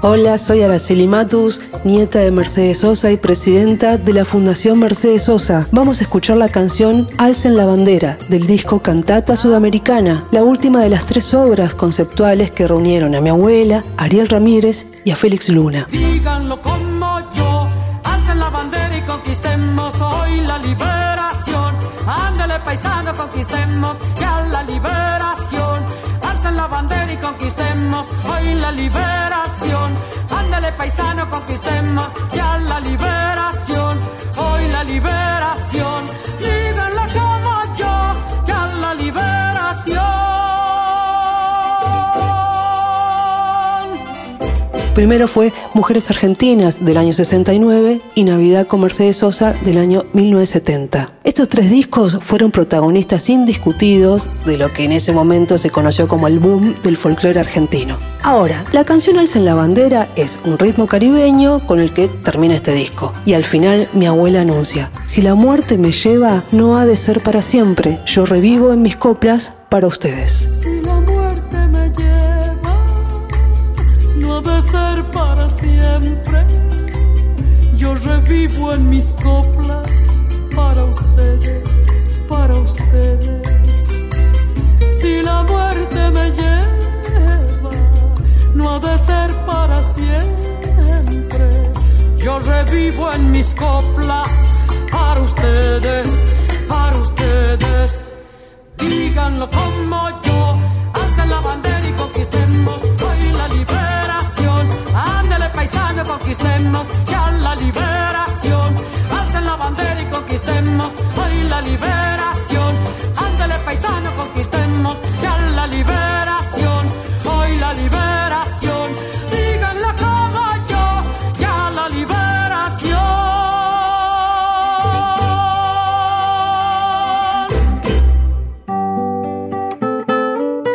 Hola, soy Araceli Matus, nieta de Mercedes Sosa y presidenta de la Fundación Mercedes Sosa. Vamos a escuchar la canción Alcen la bandera del disco Cantata Sudamericana, la última de las tres obras conceptuales que reunieron a mi abuela, Ariel Ramírez y a Félix Luna. Díganlo como yo, alcen la bandera y conquistemos hoy la liberación. Ándale paisano, conquistemos ya la liberación. Alcen la bandera y conquistemos hoy la liberación. Ándale paisano, conquistemos ya la liberación. Hoy la liberación. Primero fue Mujeres Argentinas del año 69 y Navidad con Mercedes Sosa del año 1970. Estos tres discos fueron protagonistas indiscutidos de lo que en ese momento se conoció como el boom del folclore argentino. Ahora, la canción Alza en la Bandera es un ritmo caribeño con el que termina este disco. Y al final mi abuela anuncia, si la muerte me lleva, no ha de ser para siempre, yo revivo en mis coplas para ustedes. Ser para siempre. Yo revivo en mis coplas para ustedes, para ustedes. Si la muerte me lleva, no ha de ser para siempre. Yo revivo en mis coplas para ustedes, para ustedes. Díganlo como yo, alcen la bandera paisano,